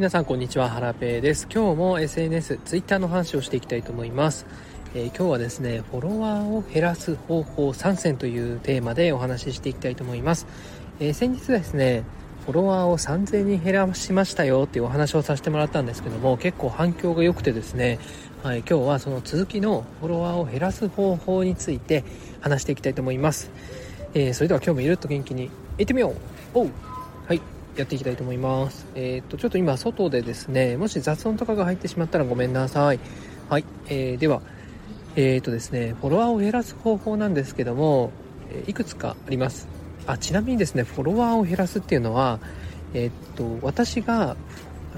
皆さんこんにちは、ハラペーです。今日も SNS、Twitter の話をしていきたいと思います。えー、今日はですね、フォロワーを減らす方法3選というテーマでお話ししていきたいと思います。えー、先日ですね、フォロワーを3000人減らしましたよっていうお話をさせてもらったんですけども、結構反響が良くてですね、はい、今日はその続きのフォロワーを減らす方法について話していきたいと思います。えー、それでは今日もゆるっと元気にいってみようおうはい、やっていきたいと思います。えー、っと、ちょっと今外でですね、もし雑音とかが入ってしまったらごめんなさい。はい、えー、では、えー、っとですね、フォロワーを減らす方法なんですけども、えいくつかあります。あ、ちなみにですね、フォロワーを減らすっていうのは、えっと、私が、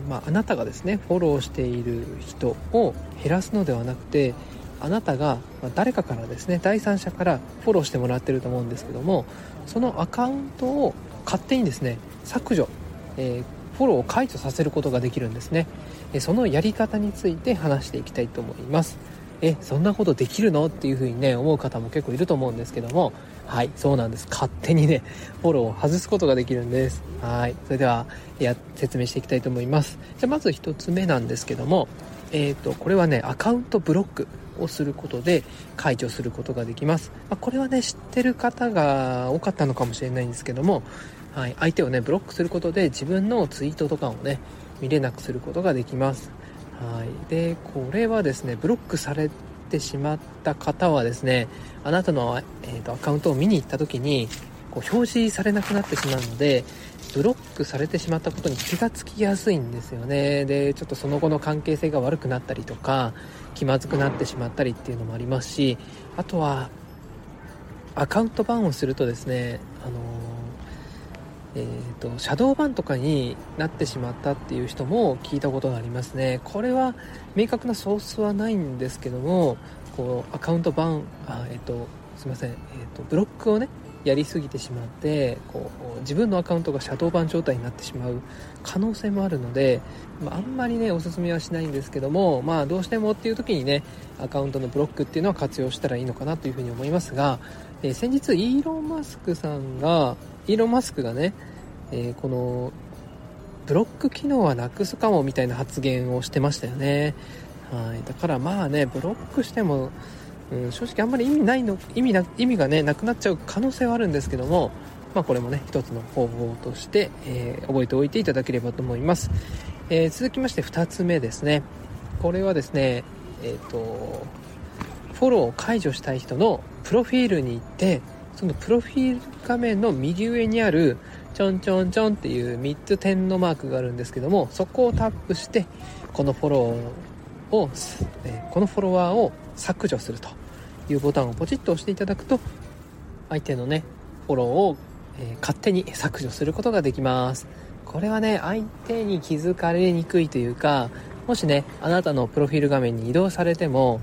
まあ、あなたがですね、フォローしている人を減らすのではなくて、あなたが誰かからですね第三者からフォローしてもらってると思うんですけどもそのアカウントを勝手にですね削除、えー、フォローを解除させることができるんですね、えそのやり方について話していきたいと思います。えそんなことできるの？っていう風にね思う方も結構いると思うんですけども。はいそうなんです。勝手にねフォローを外すことができるんです。はいそれではや説明していきたいと思います。じゃまず1つ目なんですけども。えーと、これはねアカウントブロック。をすることで解除することができます、まあ、これはね知ってる方が多かったのかもしれないんですけどもはい、相手をねブロックすることで自分のツイートとかをね見れなくすることができます。はい、でこれはですねブロックされてしまった方はですねあなたの、えーと、アカウントを見に行った時にこう表示されなくなってしまうのでブロックされてしまったことに気がつきやすいんですよね。でちょっとその後の関係性が悪くなったりとか気まずくなってしまったりっていうのもありますしあとはアカウントバンをするとですねあのえーと、シャドーバンとかになってしまったっていう人も聞いたことがありますね。これは明確なソースはないんですけどもこうアカウントバンあ、えーと、すいません、えーと、ブロックをねやりすぎてしまってこう自分のアカウントがシャドーバン状態になってしまう可能性もあるので、まあ、あんまりねおすすめはしないんですけどもまあどうしてもっていう時にねアカウントのブロックっていうのは活用したらいいのかなというふうに思いますが、えー、先日イーロン・マスクさんがイーロン・マスクがね、えー、このブロック機能はなくすかもみたいな発言をしてましたよね。はい。だからまあね、ブロックしても、うん、正直あんまり意味ないの、意味な、意味がね、なくなっちゃう可能性はあるんですけども、まあこれもね、一つの方法として、えー、覚えておいていただければと思います。えー、続きまして2つ目ですね。これはですね、えっ、と、フォローを解除したい人のプロフィールに行って、そのプロフィール画面の右上にあるちょんちょんちょんっていう3つ点のマークがあるんですけどもそこをタップしてこのフォローを、えこのフォロワーを削除するというボタンをポチッと押していただくと相手のねフォローを、え勝手に削除することができます。これはね相手に気づかれにくいというかもしねあなたのプロフィール画面に移動されても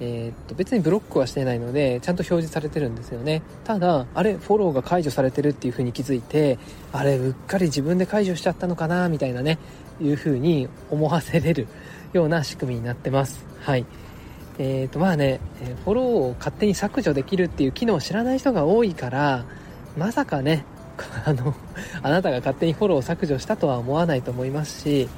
えー、っと別にブロックはしてないのでちゃんと表示されてるんですよね。ただあれフォローが解除されてるっていう風に気づいてあれうっかり自分で解除しちゃったのかなみたいなねいう風に思わせれるような仕組みになってます。はい。えー、とまあねフォローを勝手に削除できるっていう機能を知らない人が多いからまさかね あのあなたが勝手にフォローを削除したとは思わないと思いますし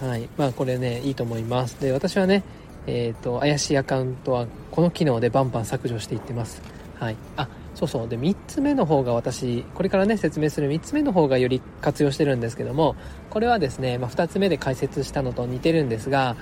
はいまあこれねいいと思いますで私はねえっ、ー、と、怪しいアカウントはこの機能でバンバン削除していってます。はい。あ、そうそう。で、3つ目の方が私、これからね、説明する3つ目の方がより活用してるんですけども、これはですね、まあ、2つ目で解説したのと似てるんですが、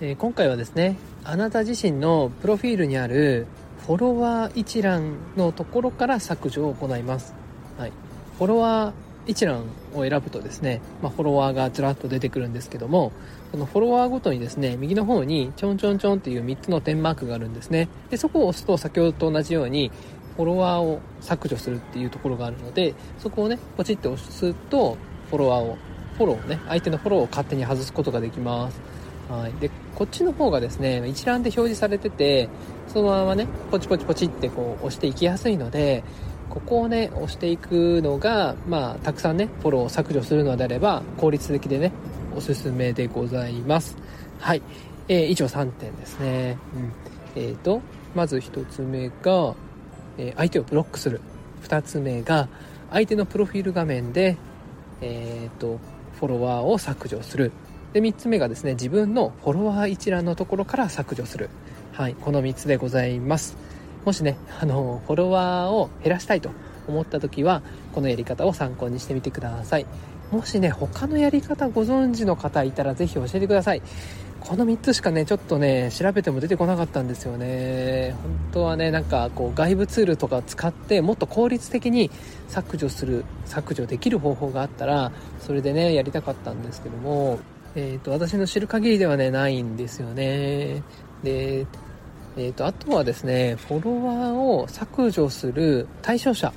えー、今回はですね、あなた自身のプロフィールにあるフォロワー一覧のところから削除を行います。はい。フォロワー一覧を選ぶとですね、まあ、フォロワーがずらっと出てくるんですけども、そのフォロワーごとにですね、右の方にちょんちょんちょんっていう3つの点マークがあるんですね。で、そこを押すと先ほどと同じように、フォロワーを削除するっていうところがあるので、そこをね、ポチッと押すと、フォロワーを、フォローをね、相手のフォローを勝手に外すことができます。はい。で、こっちの方がですね、一覧で表示されてて、そのままね、ポチポチポチってこう押していきやすいので、ここをね、押していくのが、まあ、たくさんね、フォローを削除するのであれば、効率的でね、おすすめでございます。はい。えー、以上3点ですね。うん。えっ、ー、と、まず1つ目が、えー、相手をブロックする。2つ目が、相手のプロフィール画面で、えっ、と、フォロワーを削除する。で3つ目がですね自分のフォロワー一覧のところから削除する。はいこの3つでございます。もしねあのフォロワーを減らしたいと思った時はこのやり方を参考にしてみてください。もしね他のやり方ご存知の方いたら是非教えてください。この3つしかねちょっとね調べても出てこなかったんですよね。本当はねなんかこう外部ツールとか使ってもっと効率的に削除する削除できる方法があったらそれでねやりたかったんですけども。えーと、私の知る限りではねないんですよね。でえーと、あとはですねフォロワーを削除する対象者、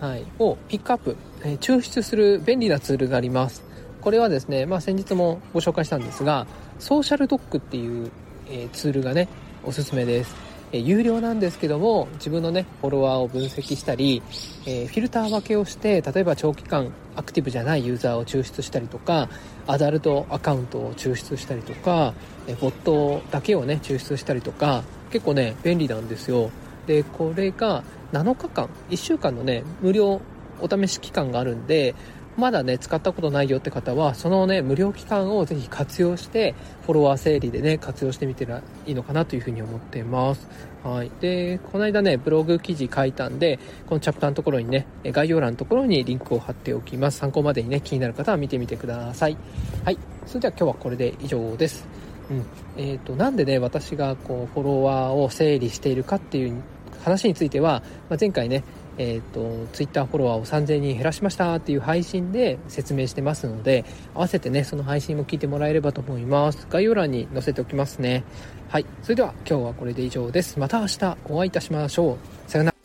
はい、をピックアップ、えー、抽出する便利なツールがあります。これはですね、まあ、先日もご紹介したんですがソーシャルドックっていう、えー、ツールがねおすすめです、え、有料なんですけども自分のねフォロワーを分析したり、え、フィルター分けをして例えば長期間アクティブじゃないユーザーを抽出したりとかアダルトアカウントを抽出したりとか、えボットだけをね抽出したりとか結構ね便利なんですよ。でこれが7日間1週間のね無料お試し期間があるんでまだね使ったことないよって方はそのね無料期間をぜひ活用してフォロワー整理でね活用してみてらいいのかなというふうに思ってます。はい。でこの間ねブログ記事書いたんでこのチャプターのところにね概要欄のところにリンクを貼っておきます。参考までにね気になる方は見てみてください。はい。それでは今日はこれで以上です。うん。えーと、なんでね私がこうフォロワーを整理しているかっていう話については、まあ、前回ねえーと、ツイッターフォロワーを3000人減らしましたっていう配信で説明してますので合わせてねその配信も聞いてもらえればと思います。概要欄に載せておきますね。はい。それでは今日はこれで以上です。また明日お会いいたしましょう。さよなら。